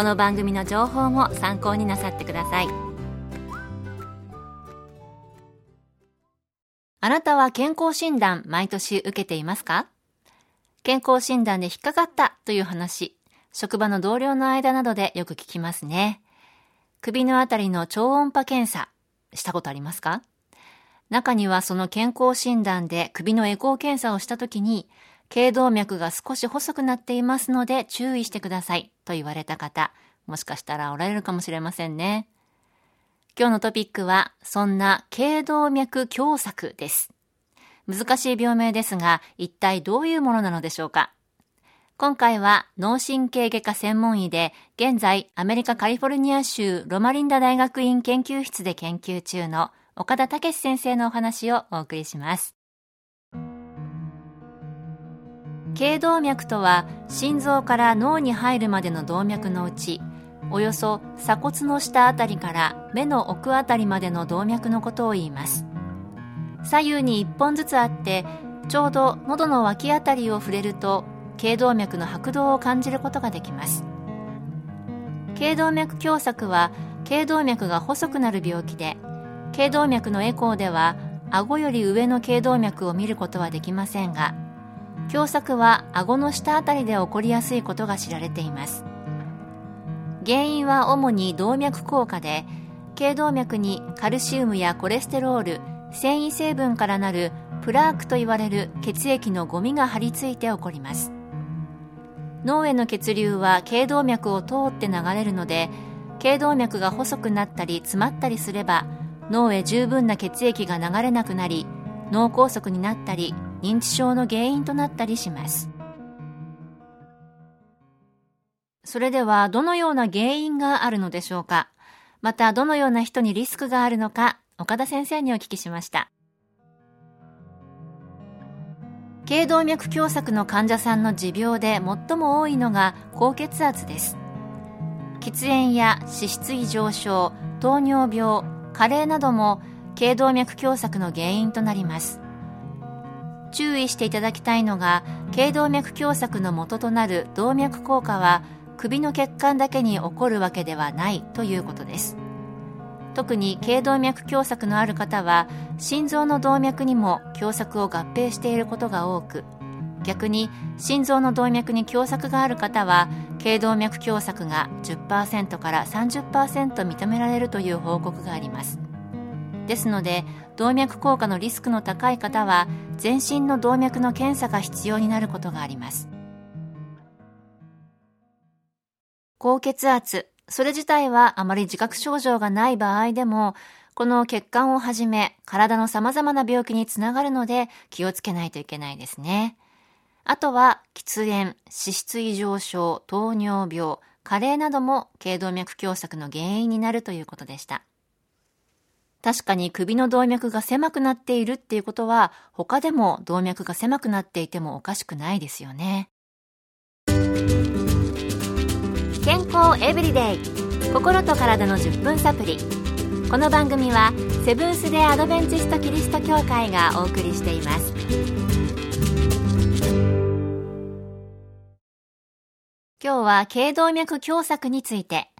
この番組の情報も参考になさってください。あなたは健康診断毎年受けていますか？健康診断で引っかかったという話職場の同僚の間などでよく聞きますね。首のあたりの超音波検査したことありますか？中にはその健康診断で首のエコー検査をした時に、頸動脈が少し細くなっていますので注意してくださいと言われた方、もしかしたらおられるかもしれませんね。今日のトピックは、そんな頸動脈狭窄です。難しい病名ですが、一体どういうものなのでしょうか今回は脳神経外科専門医で、現在アメリカカリフォルニア州ロマリンダ大学院研究室で研究中の岡田武先生のお話をお送りします。頸動脈とは心臓から脳に入るまでの動脈のうちおよそ鎖骨の下あたりから目の奥あたりまでの動脈のことを言います。左右に1本ずつあってちょうど喉の脇あたりを触れると頸動脈の拍動を感じることができます。頸動脈狭窄は頸動脈が細くなる病気で頸動脈のエコーでは顎より上の頸動脈を見ることはできませんが狭窄は顎の下あたりで起こりやすいことが知られています。原因は主に動脈硬化で頸動脈にカルシウムやコレステロール繊維成分からなるプラークと言われる血液のゴミが張り付いて起こります。脳への血流は頸動脈を通って流れるので頸動脈が細くなったり詰まったりすれば脳へ十分な血液が流れなくなり脳梗塞になったり認知症の原因となったりします。それではどのような原因があるのでしょうか？またどのような人にリスクがあるのか岡田先生にお聞きしました。頸動脈狭窄の患者さんの持病で最も多いのが高血圧です。喫煙や脂質異常症糖尿病加齢なども頸動脈狭窄の原因となります。注意していただきたいのが頸動脈狭窄の元となる動脈硬化は首の血管だけに起こるわけではないということです。特に頸動脈狭窄のある方は心臓の動脈にも狭窄を合併していることが多く逆に心臓の動脈に狭窄がある方は頸動脈狭窄が10%から30%認められるという報告があります。ですので動脈硬化のリスクの高い方は全身の動脈の検査が必要になることがあります高血圧それ自体はあまり自覚症状がない場合でもこの血管をはじめ体の様々な病気につながるので気をつけないといけないですね。あとは、喫煙、脂質異常症、糖尿病、加齢なども頸動脈狭窄の原因になるということでした。確かに首の動脈が狭くなっているっていうことは、他でも動脈が狭くなっていてもおかしくないですよね。健康エブリデイ。心と体の10分サプリ。この番組はセブンス・デ・アドベンチスト・キリスト教会がお送りしています。今日は頸動脈狭窄について、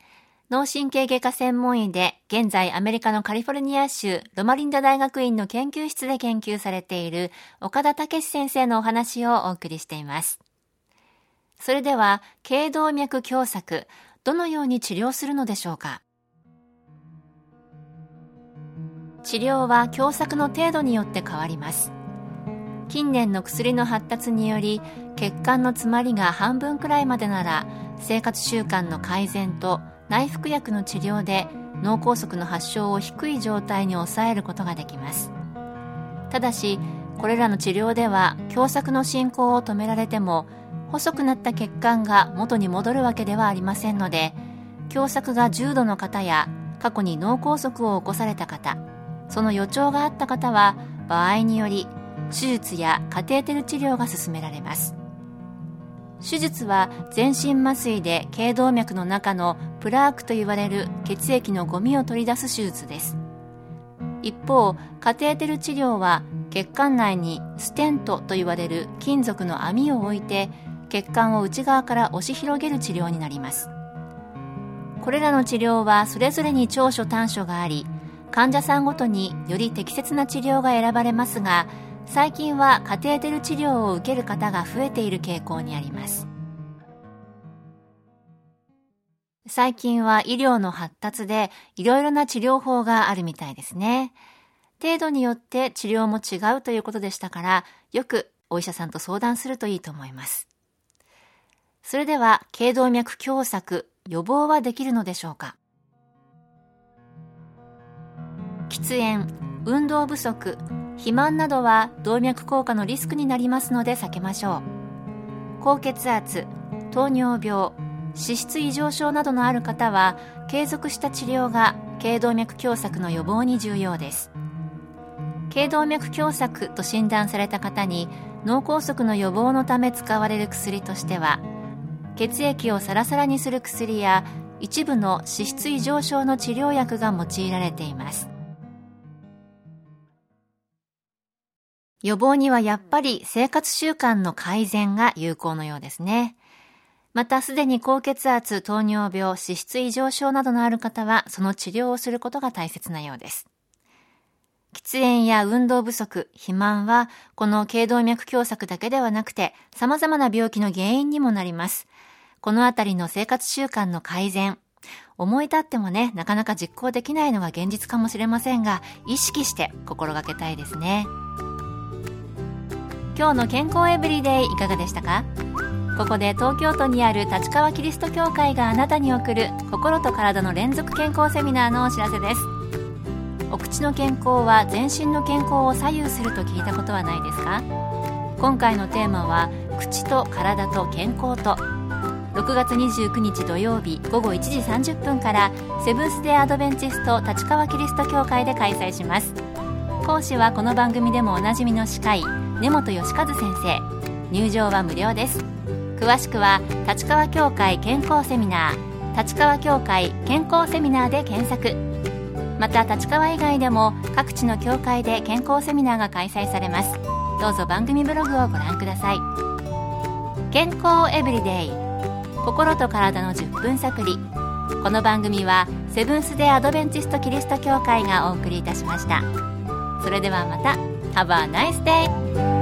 脳神経外科専門医で、現在アメリカのカリフォルニア州ロマリンダ大学院の研究室で研究されている岡田武先生のお話をお送りしています。それでは、頸動脈狭窄、どのように治療するのでしょうか？治療は狭窄の程度によって変わります近年の薬の発達により血管の詰まりが半分くらいまでなら生活習慣の改善と内服薬の治療で脳梗塞の発症を低い状態に抑えることができます。ただしこれらの治療では狭窄の進行を止められても細くなった血管が元に戻るわけではありませんので狭窄が重度の方や過去に脳梗塞を起こされた方その予兆があった方は場合により手術やカテーテル治療が進められます。手術は全身麻酔で頸動脈の中のプラークと言われる血液のゴミを取り出す手術です。一方カテーテル治療は血管内にステントと言われる金属の網を置いて血管を内側から押し広げる治療になります。これらの治療はそれぞれに長所短所があり患者さんごとにより適切な治療が選ばれますが最近はカテーテル治療を受ける方が増えている傾向にあります。最近は医療の発達でいろいろな治療法があるみたいですね。程度によって治療も違うということでしたからよくお医者さんと相談するといいと思います。それでは頸動脈狭窄予防はできるのでしょうか？喫煙運動不足肥満などは動脈硬化のリスクになりますので避けましょう。高血圧糖尿病脂質異常症などのある方は継続した治療が頸動脈狭窄の予防に重要です。頸動脈狭窄と診断された方に脳梗塞の予防のため使われる薬としては血液をサラサラにする薬や一部の脂質異常症の治療薬が用いられています。予防にはやっぱり生活習慣の改善が有効のようですね。またすでに高血圧、糖尿病、脂質異常症などのある方はその治療をすることが大切なようです。喫煙や運動不足、肥満はこの頸動脈狭窄だけではなくて様々な病気の原因にもなります。このあたりの生活習慣の改善、思い立ってもね、なかなか実行できないのが現実かもしれませんが、意識して心がけたいですね。今日の健康エブリデイいかがでしたか？ここで東京都にある立川キリスト教会があなたに送る心と体の連続健康セミナーのお知らせです。お口の健康は全身の健康を左右すると聞いたことはないですか？今回のテーマは口と体と健康と。6月29日土曜日午後1時30分からセブンス・デー・アドベンチスト立川キリスト教会で開催します。講師はこの番組でもおなじみの司会根本義和先生。入場は無料です。詳しくは立川協会健康セミナー。立川協会健康セミナーで検索。また立川以外でも各地の協会で健康セミナーが開催されます。どうぞ番組ブログをご覧ください。健康エブリデイ。心と体の10分サプリこの番組はセブンス・デ・アドベンチスト・キリスト教会がお送りいたしました。それではまた。Have a nice day!